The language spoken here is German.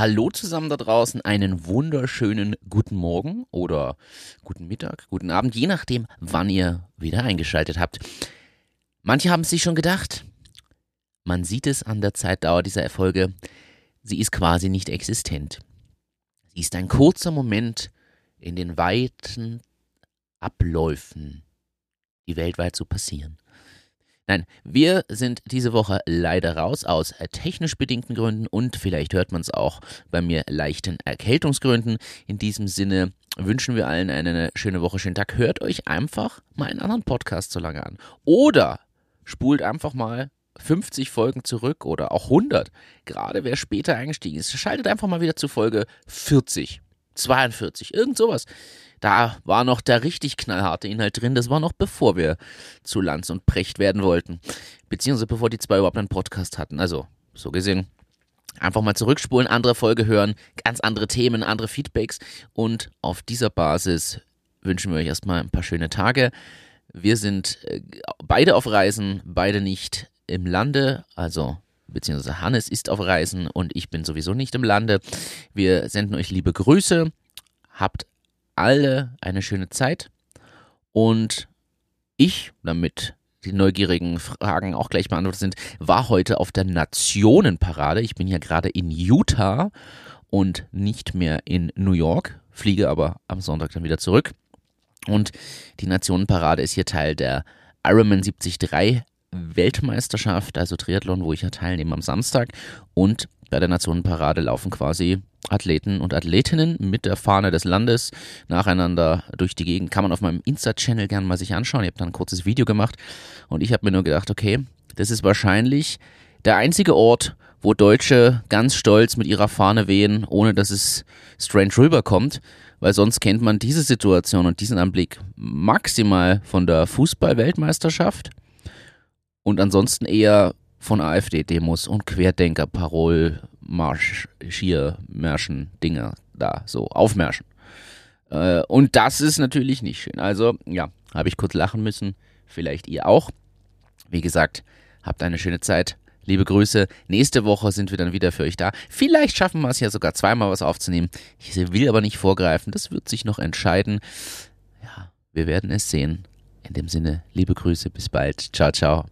Hallo zusammen da draußen, einen wunderschönen guten Morgen oder guten Mittag, guten Abend, je nachdem, wann ihr wieder eingeschaltet habt. Manche haben sich schon gedacht, man sieht es an der Zeitdauer dieser Erfolge, sie ist quasi nicht existent. Sie ist ein kurzer Moment in den weiten Abläufen, die weltweit so passieren. Nein, wir sind diese Woche leider raus aus technisch bedingten Gründen und vielleicht hört man es auch bei mir leichten Erkältungsgründen. In diesem Sinne wünschen wir allen eine schöne Woche, schönen Tag. Hört euch einfach mal einen anderen Podcast so lange an. Oder spult einfach mal 50 Folgen zurück oder auch 100. Gerade wer später eingestiegen ist, schaltet einfach mal wieder zu Folge 40, 42, irgend sowas. Da war noch der richtig knallharte Inhalt drin. Das war noch bevor wir zu Lanz und Precht werden wollten. Beziehungsweise bevor die zwei überhaupt einen Podcast hatten. Also, so gesehen, einfach mal zurückspulen, andere Folge hören, ganz andere Themen, andere Feedbacks. Und auf dieser Basis wünschen wir euch erstmal ein paar schöne Tage. Wir sind äh, beide auf Reisen, beide nicht im Lande, also beziehungsweise Hannes ist auf Reisen und ich bin sowieso nicht im Lande. Wir senden euch liebe Grüße. Habt alle eine schöne Zeit und ich, damit die neugierigen Fragen auch gleich beantwortet sind, war heute auf der Nationenparade. Ich bin ja gerade in Utah und nicht mehr in New York, fliege aber am Sonntag dann wieder zurück. Und die Nationenparade ist hier Teil der Ironman 73 Weltmeisterschaft, also Triathlon, wo ich ja teilnehme am Samstag. Und bei der Nationenparade laufen quasi Athleten und Athletinnen mit der Fahne des Landes nacheinander durch die Gegend. Kann man auf meinem Insta-Channel gerne mal sich anschauen. Ich habe da ein kurzes Video gemacht und ich habe mir nur gedacht, okay, das ist wahrscheinlich der einzige Ort, wo Deutsche ganz stolz mit ihrer Fahne wehen, ohne dass es strange rüberkommt, weil sonst kennt man diese Situation und diesen Anblick maximal von der Fußball-Weltmeisterschaft und ansonsten eher von AfD-Demos und Querdenker, Parol, Marsch, Schier, Märschen, Dinger da, so aufmärschen. Äh, und das ist natürlich nicht schön. Also, ja, habe ich kurz lachen müssen. Vielleicht ihr auch. Wie gesagt, habt eine schöne Zeit. Liebe Grüße. Nächste Woche sind wir dann wieder für euch da. Vielleicht schaffen wir es ja sogar zweimal was aufzunehmen. Ich will aber nicht vorgreifen. Das wird sich noch entscheiden. Ja, wir werden es sehen. In dem Sinne, liebe Grüße. Bis bald. Ciao, ciao.